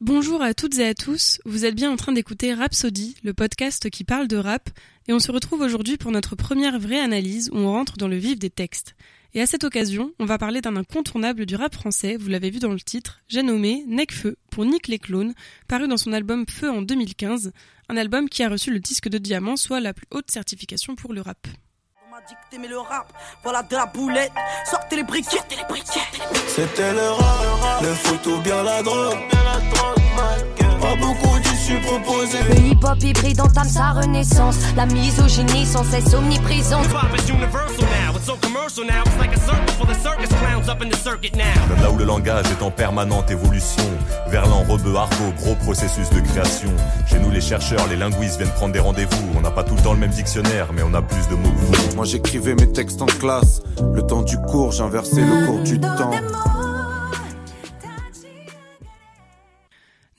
Bonjour à toutes et à tous, vous êtes bien en train d'écouter Rhapsody, le podcast qui parle de rap, et on se retrouve aujourd'hui pour notre première vraie analyse où on rentre dans le vif des textes. Et à cette occasion, on va parler d'un incontournable du rap français, vous l'avez vu dans le titre, j'ai nommé Necfeu pour Nick les Clones, paru dans son album Feu en 2015, un album qui a reçu le disque de diamant, soit la plus haute certification pour le rap. Le rap, voilà de la boulette, sortez les briquettes, sortez les briquettes. C'était le rap, le foot ou bien la drogue. Pas beaucoup d'issues proposées. Le hip-hop hybride entame sa renaissance. La misogynie sans cesse omniprésente. Là où le langage est en permanente évolution, Verlan, rebeu, argot, gros processus de création. Chez nous, les chercheurs, les linguistes viennent prendre des rendez-vous. On n'a pas tout le temps le même dictionnaire, mais on a plus de mots que vous. Moi j'écrivais mes textes en classe. Le temps du cours, j'inversais le cours du temps.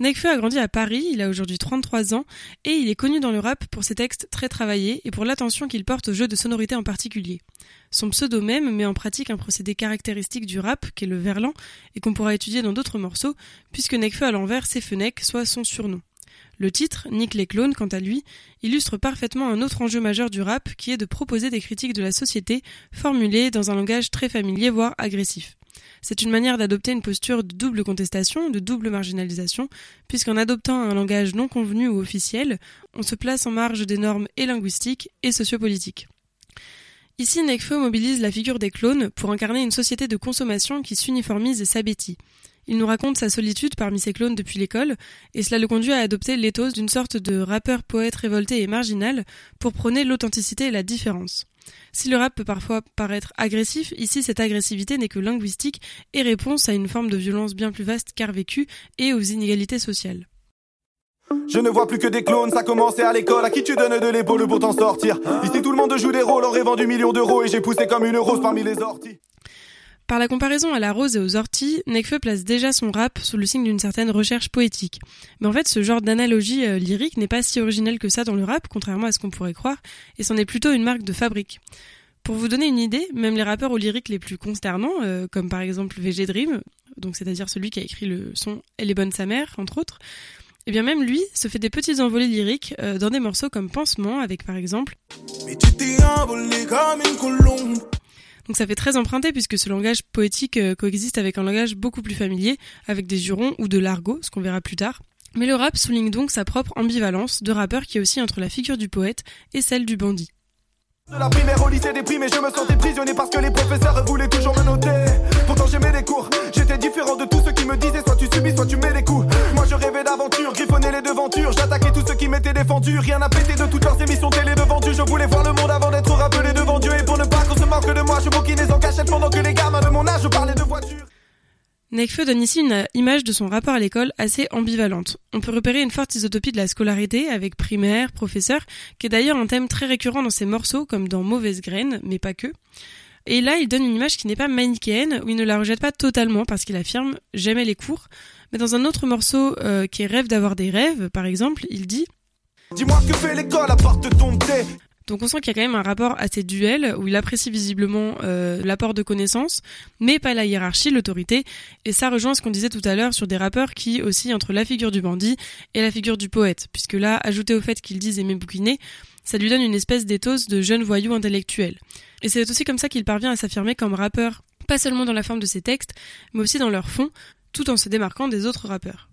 Nekfeu a grandi à Paris, il a aujourd'hui 33 ans, et il est connu dans le rap pour ses textes très travaillés et pour l'attention qu'il porte au jeu de sonorité en particulier. Son pseudo même met en pratique un procédé caractéristique du rap, qui est le verlan, et qu'on pourra étudier dans d'autres morceaux, puisque Nekfeu à l'envers c'est Fenech, soit son surnom. Le titre, Nick les clones, quant à lui, illustre parfaitement un autre enjeu majeur du rap, qui est de proposer des critiques de la société formulées dans un langage très familier, voire agressif. C'est une manière d'adopter une posture de double contestation, de double marginalisation, puisqu'en adoptant un langage non convenu ou officiel, on se place en marge des normes et linguistiques et sociopolitiques. Ici, Nekfeu mobilise la figure des clones pour incarner une société de consommation qui s'uniformise et s'abétit. Il nous raconte sa solitude parmi ses clones depuis l'école, et cela le conduit à adopter l'éthos d'une sorte de rappeur poète révolté et marginal pour prôner l'authenticité et la différence. Si le rap peut parfois paraître agressif, ici cette agressivité n'est que linguistique et réponse à une forme de violence bien plus vaste qu'art vécu et aux inégalités sociales. Je ne vois plus que des clones, ça commençait à l'école. À qui tu donnes de l'épaule pour t'en sortir? Ici tout le monde joue des rôles en rêvant du million d'euros et j'ai poussé comme une rose parmi les orties. Par la comparaison à la rose et aux orties, Nekfeu place déjà son rap sous le signe d'une certaine recherche poétique. Mais en fait, ce genre d'analogie euh, lyrique n'est pas si originel que ça dans le rap, contrairement à ce qu'on pourrait croire, et c'en est plutôt une marque de fabrique. Pour vous donner une idée, même les rappeurs aux lyriques les plus consternants, euh, comme par exemple VG Dream, donc c'est-à-dire celui qui a écrit le son Elle est bonne sa mère, entre autres, et eh bien même lui se fait des petites envolées lyriques euh, dans des morceaux comme Pansement, avec par exemple... donc ça fait très emprunté puisque ce langage poétique euh, coexiste avec un langage beaucoup plus familier, avec des jurons ou de l'argot, ce qu'on verra plus tard. Mais le rap souligne donc sa propre ambivalence de rappeur qui est aussi entre la figure du poète et celle du bandit. De la primaire au lycée déprimé, je me sentais prisonnier parce que les professeurs voulaient toujours me noter. Pourtant j'aimais les cours, j'étais différent de tous ceux qui me disaient soit tu subis, soit tu mets les coups. Moi je rêvais d'aventure, griffonnais les devantures, j'attaquais tous ceux qui m'étaient défendus. Rien n'a pété de toutes leurs émissions télé devant Dieu. Je voulais voir le monde avant d'être rappelé devant Dieu. Et Nekfeu donne ici une image de son rapport à l'école assez ambivalente. On peut repérer une forte isotopie de la scolarité avec primaire, professeur, qui est d'ailleurs un thème très récurrent dans ses morceaux comme dans Mauvaise graine, mais pas que. Et là, il donne une image qui n'est pas manichéenne, où il ne la rejette pas totalement parce qu'il affirme j'aimais les cours. Mais dans un autre morceau euh, qui est Rêve d'avoir des rêves, par exemple, il dit Dis-moi que fait l'école à part thé donc on sent qu'il y a quand même un rapport assez duel où il apprécie visiblement euh, l'apport de connaissances, mais pas la hiérarchie, l'autorité. Et ça rejoint ce qu'on disait tout à l'heure sur des rappeurs qui oscillent entre la figure du bandit et la figure du poète, puisque là, ajouté au fait qu'ils disent aimer bouquiner, ça lui donne une espèce d'éthos de jeune voyou intellectuel. Et c'est aussi comme ça qu'il parvient à s'affirmer comme rappeur, pas seulement dans la forme de ses textes, mais aussi dans leur fond, tout en se démarquant des autres rappeurs.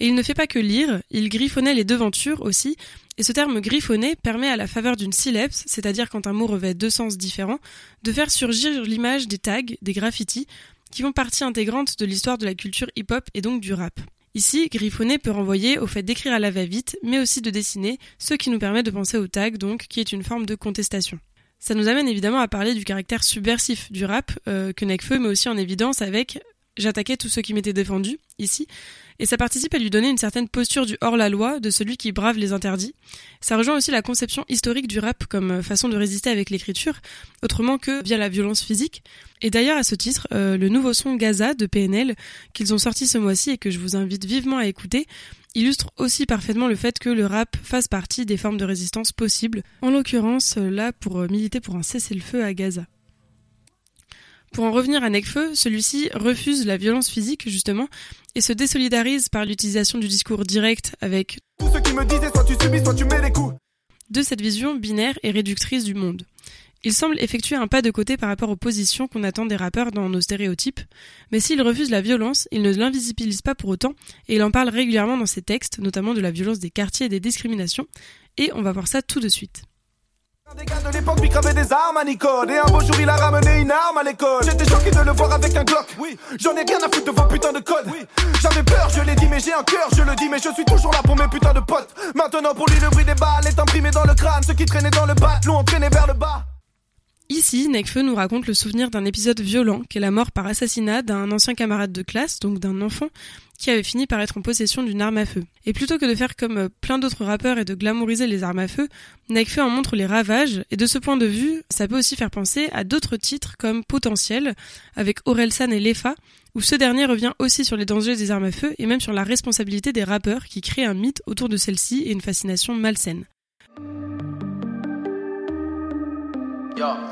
Et il ne fait pas que lire, il griffonnait les devantures aussi, et ce terme griffonner permet à la faveur d'une syllabe, c'est-à-dire quand un mot revêt deux sens différents, de faire surgir l'image des tags, des graffitis, qui font partie intégrante de l'histoire de la culture hip-hop et donc du rap. Ici, griffonner peut renvoyer au fait d'écrire à la va-vite, mais aussi de dessiner, ce qui nous permet de penser au tag, donc, qui est une forme de contestation. Ça nous amène évidemment à parler du caractère subversif du rap, euh, que Nekfeu met aussi en évidence avec J'attaquais tous ceux qui m'étaient défendus, ici, et ça participe à lui donner une certaine posture du hors-la-loi, de celui qui brave les interdits. Ça rejoint aussi la conception historique du rap comme façon de résister avec l'écriture, autrement que via la violence physique. Et d'ailleurs, à ce titre, euh, le nouveau son Gaza de PNL, qu'ils ont sorti ce mois-ci et que je vous invite vivement à écouter, illustre aussi parfaitement le fait que le rap fasse partie des formes de résistance possibles, en l'occurrence là pour militer pour un cessez-le-feu à Gaza. Pour en revenir à Nekfeu, celui-ci refuse la violence physique justement et se désolidarise par l'utilisation du discours direct avec Tous ceux qui me disaient soit tu subis, soit tu mets les coups. de cette vision binaire et réductrice du monde. Il semble effectuer un pas de côté par rapport aux positions qu'on attend des rappeurs dans nos stéréotypes, mais s'il refuse la violence, il ne l'invisibilise pas pour autant, et il en parle régulièrement dans ses textes, notamment de la violence des quartiers et des discriminations, et on va voir ça tout de suite. Des gars de l'époque des armes à Nicole. Et un beau jour il a ramené une arme à l'école. J'étais choqué de le voir avec un Glock. Oui, j'en ai rien à foutre de vos putains de codes. Oui, j'avais peur, je l'ai dit mais j'ai un cœur, je le dis mais je suis toujours là pour mes putains de potes. Maintenant pour lui le bruit des balles est imprimé dans le crâne. Ceux qui traînaient dans le bas l'ont entraîné vers le bas. Ici, Nekfeu nous raconte le souvenir d'un épisode violent qu'est la mort par assassinat d'un ancien camarade de classe, donc d'un enfant, qui avait fini par être en possession d'une arme à feu. Et plutôt que de faire comme euh, plein d'autres rappeurs et de glamouriser les armes à feu, Nekfeu en montre les ravages, et de ce point de vue, ça peut aussi faire penser à d'autres titres comme Potentiel, avec Orelsan et Lefa, où ce dernier revient aussi sur les dangers des armes à feu et même sur la responsabilité des rappeurs qui créent un mythe autour de celle-ci et une fascination malsaine.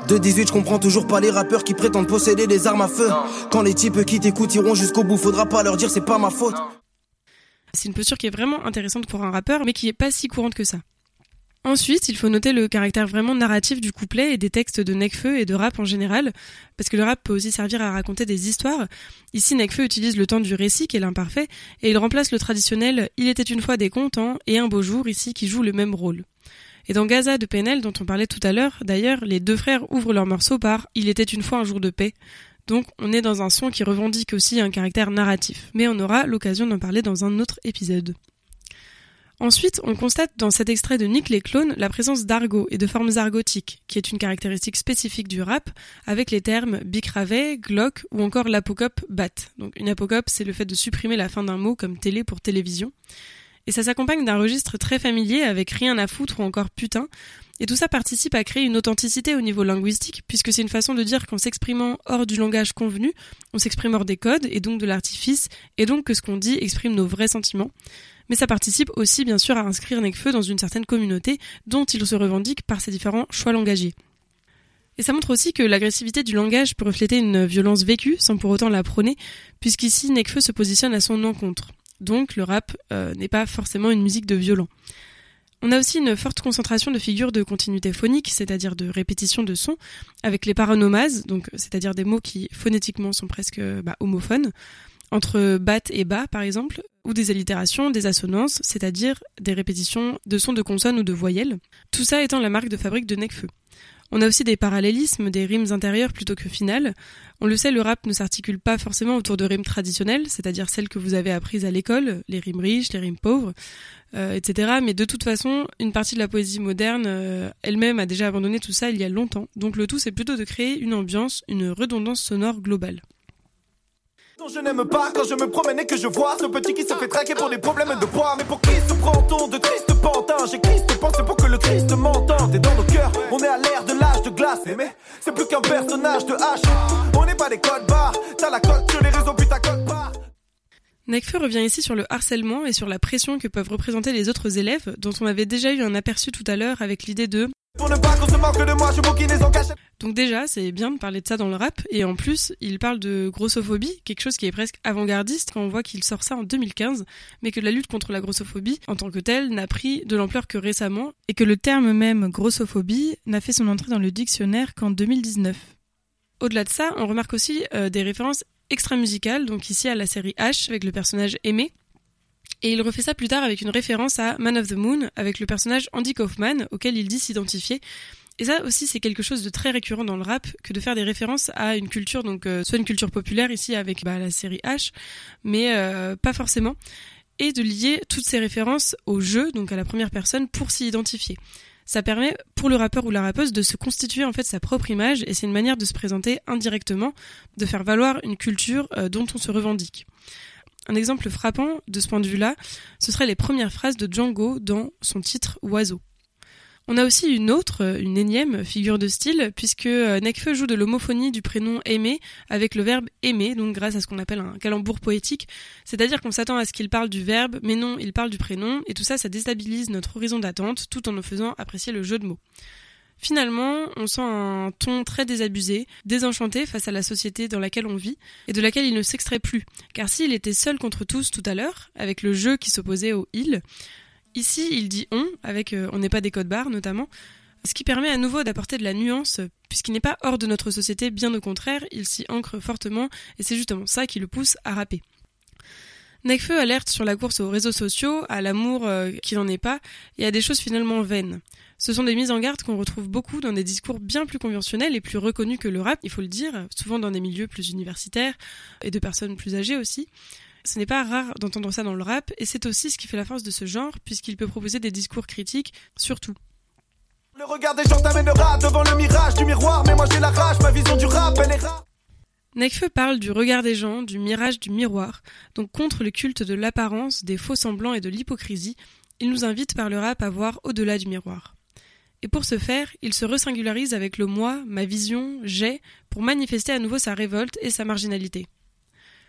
De 18, je comprends toujours pas les rappeurs qui prétendent posséder des armes à feu. Quand les types qui t'écoutent iront jusqu'au bout, faudra pas leur dire c'est pas ma faute. C'est une posture qui est vraiment intéressante pour un rappeur, mais qui est pas si courante que ça. Ensuite, il faut noter le caractère vraiment narratif du couplet et des textes de Nekfeu et de rap en général, parce que le rap peut aussi servir à raconter des histoires. Ici, Nekfeu utilise le temps du récit, qui est l'imparfait, et il remplace le traditionnel Il était une fois des contents et un beau jour ici qui joue le même rôle. Et dans Gaza de PNL, dont on parlait tout à l'heure, d'ailleurs, les deux frères ouvrent leur morceau par Il était une fois un jour de paix. Donc on est dans un son qui revendique aussi un caractère narratif. Mais on aura l'occasion d'en parler dans un autre épisode. Ensuite, on constate dans cet extrait de Nick les clones la présence d'argot et de formes argotiques, qui est une caractéristique spécifique du rap, avec les termes bicravet, glock ou encore l'apocope bat. Donc une apocope, c'est le fait de supprimer la fin d'un mot comme télé pour télévision. Et ça s'accompagne d'un registre très familier avec rien à foutre ou encore putain. Et tout ça participe à créer une authenticité au niveau linguistique, puisque c'est une façon de dire qu'en s'exprimant hors du langage convenu, on s'exprime hors des codes et donc de l'artifice, et donc que ce qu'on dit exprime nos vrais sentiments. Mais ça participe aussi bien sûr à inscrire Nekfeu dans une certaine communauté dont il se revendique par ses différents choix langagiers. Et ça montre aussi que l'agressivité du langage peut refléter une violence vécue sans pour autant la prôner, puisqu'ici Nekfeu se positionne à son encontre. Donc le rap euh, n'est pas forcément une musique de violent. On a aussi une forte concentration de figures de continuité phonique, c'est-à-dire de répétition de sons, avec les paronomases, donc c'est-à-dire des mots qui phonétiquement sont presque bah, homophones, entre bat et bas par exemple, ou des allitérations, des assonances, c'est-à-dire des répétitions de sons de consonnes ou de voyelles. Tout ça étant la marque de fabrique de Necfeu. On a aussi des parallélismes, des rimes intérieures plutôt que finales. On le sait, le rap ne s'articule pas forcément autour de rimes traditionnelles, c'est-à-dire celles que vous avez apprises à l'école, les rimes riches, les rimes pauvres, euh, etc. Mais de toute façon, une partie de la poésie moderne euh, elle-même a déjà abandonné tout ça il y a longtemps. Donc le tout, c'est plutôt de créer une ambiance, une redondance sonore globale. Je n'aime pas quand je me promène et que je vois ce petit qui se fait traquer pour des problèmes de poids. Mais pour qui se prend-on de triste pantin J'ai Christ pensé pour que le Christ m'entende. Et dans nos cœurs, on est à l'ère de l'âge de glace. Et mais c'est plus qu'un personnage de H. On n'est pas des codes barres. T'as la cote sur les réseaux, puis ta cote barre. Nekfeu revient ici sur le harcèlement et sur la pression que peuvent représenter les autres élèves, dont on avait déjà eu un aperçu tout à l'heure avec l'idée de Donc déjà, c'est bien de parler de ça dans le rap, et en plus, il parle de grossophobie, quelque chose qui est presque avant-gardiste quand on voit qu'il sort ça en 2015, mais que la lutte contre la grossophobie, en tant que telle, n'a pris de l'ampleur que récemment, et que le terme même grossophobie n'a fait son entrée dans le dictionnaire qu'en 2019. Au-delà de ça, on remarque aussi euh, des références extra-musicales, donc ici à la série H, avec le personnage Aimé, et il refait ça plus tard avec une référence à Man of the Moon, avec le personnage Andy Kaufman, auquel il dit s'identifier, et ça aussi, c'est quelque chose de très récurrent dans le rap que de faire des références à une culture, donc euh, soit une culture populaire ici avec bah, la série H, mais euh, pas forcément, et de lier toutes ces références au jeu, donc à la première personne, pour s'y identifier. Ça permet pour le rappeur ou la rappeuse de se constituer en fait sa propre image et c'est une manière de se présenter indirectement, de faire valoir une culture euh, dont on se revendique. Un exemple frappant de ce point de vue-là, ce serait les premières phrases de Django dans son titre Oiseau. On a aussi une autre, euh, une énième figure de style, puisque euh, Nekfeu joue de l'homophonie du prénom aimer avec le verbe aimer, donc grâce à ce qu'on appelle un calembour poétique. C'est-à-dire qu'on s'attend à ce qu'il parle du verbe, mais non, il parle du prénom, et tout ça, ça déstabilise notre horizon d'attente, tout en nous faisant apprécier le jeu de mots. Finalement, on sent un ton très désabusé, désenchanté face à la société dans laquelle on vit et de laquelle il ne s'extrait plus. Car s'il était seul contre tous tout à l'heure, avec le jeu qui s'opposait au il, ici il dit on, avec euh, on n'est pas des codes barres notamment, ce qui permet à nouveau d'apporter de la nuance, puisqu'il n'est pas hors de notre société, bien au contraire, il s'y ancre fortement, et c'est justement ça qui le pousse à rapper. Necfeu alerte sur la course aux réseaux sociaux, à l'amour euh, qui n'en est pas, et à des choses finalement vaines. Ce sont des mises en garde qu'on retrouve beaucoup dans des discours bien plus conventionnels et plus reconnus que le rap, il faut le dire, souvent dans des milieux plus universitaires et de personnes plus âgées aussi. Ce n'est pas rare d'entendre ça dans le rap, et c'est aussi ce qui fait la force de ce genre, puisqu'il peut proposer des discours critiques, surtout. Le regard des gens t'amènera devant le mirage du miroir, mais moi j'ai la rage, ma vision du rap, elle est rare. Nekfeu parle du regard des gens, du mirage du miroir, donc contre le culte de l'apparence, des faux semblants et de l'hypocrisie, il nous invite par le rap à voir au-delà du miroir. Et pour ce faire, il se resingularise avec le moi, ma vision, j'ai, pour manifester à nouveau sa révolte et sa marginalité.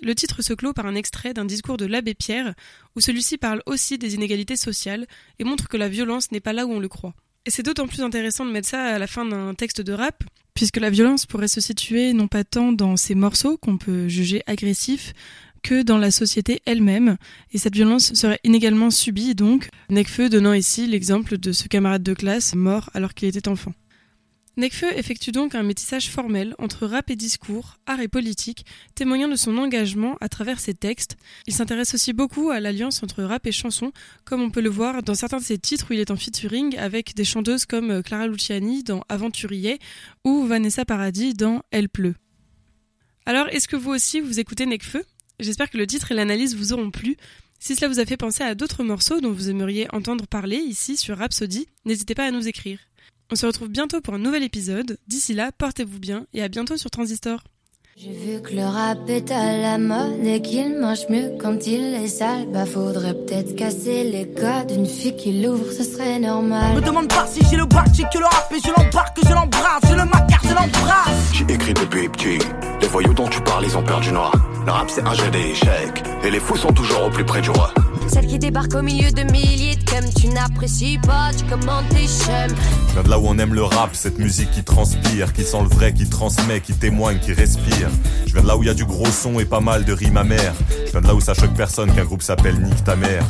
Le titre se clôt par un extrait d'un discours de l'abbé Pierre, où celui-ci parle aussi des inégalités sociales et montre que la violence n'est pas là où on le croit. Et c'est d'autant plus intéressant de mettre ça à la fin d'un texte de rap, puisque la violence pourrait se situer non pas tant dans ces morceaux qu'on peut juger agressifs, que dans la société elle-même, et cette violence serait inégalement subie donc, Necfeu donnant ici l'exemple de ce camarade de classe mort alors qu'il était enfant. Necfeu effectue donc un métissage formel entre rap et discours, art et politique, témoignant de son engagement à travers ses textes. Il s'intéresse aussi beaucoup à l'alliance entre rap et chanson, comme on peut le voir dans certains de ses titres où il est en featuring avec des chanteuses comme Clara Luciani dans Aventurier ou Vanessa Paradis dans Elle pleut. Alors, est-ce que vous aussi vous écoutez Necfeu J'espère que le titre et l'analyse vous auront plu. Si cela vous a fait penser à d'autres morceaux dont vous aimeriez entendre parler ici sur Rhapsody, n'hésitez pas à nous écrire. On se retrouve bientôt pour un nouvel épisode. D'ici là, portez-vous bien et à bientôt sur Transistor. J'ai vu que le rap est à la mode et qu'il marche mieux quand il est sale. Bah faudrait peut-être casser les codes. Une fille qui l'ouvre, ce serait normal. Me demande pas si j'ai le bac, j'ai que le rap et je l'embarque, je l'embrasse, je le macar, je l'embrasse. J'ai écrit depuis petit. Les voyous dont tu parles, ils ont perdu noir. Le rap c'est un jeu d'échecs. Et les fous sont toujours au plus près du roi. Celle qui débarque au milieu de milliers de comme tu n'apprécies pas, tu commandes tes chums. Je viens de là où on aime le rap, cette musique qui transpire, qui sent le vrai, qui transmet, qui témoigne, qui respire. Je viens de là où il y a du gros son et pas mal de rimes amères. Je viens de là où ça choque personne qu'un groupe s'appelle Nick ta mère.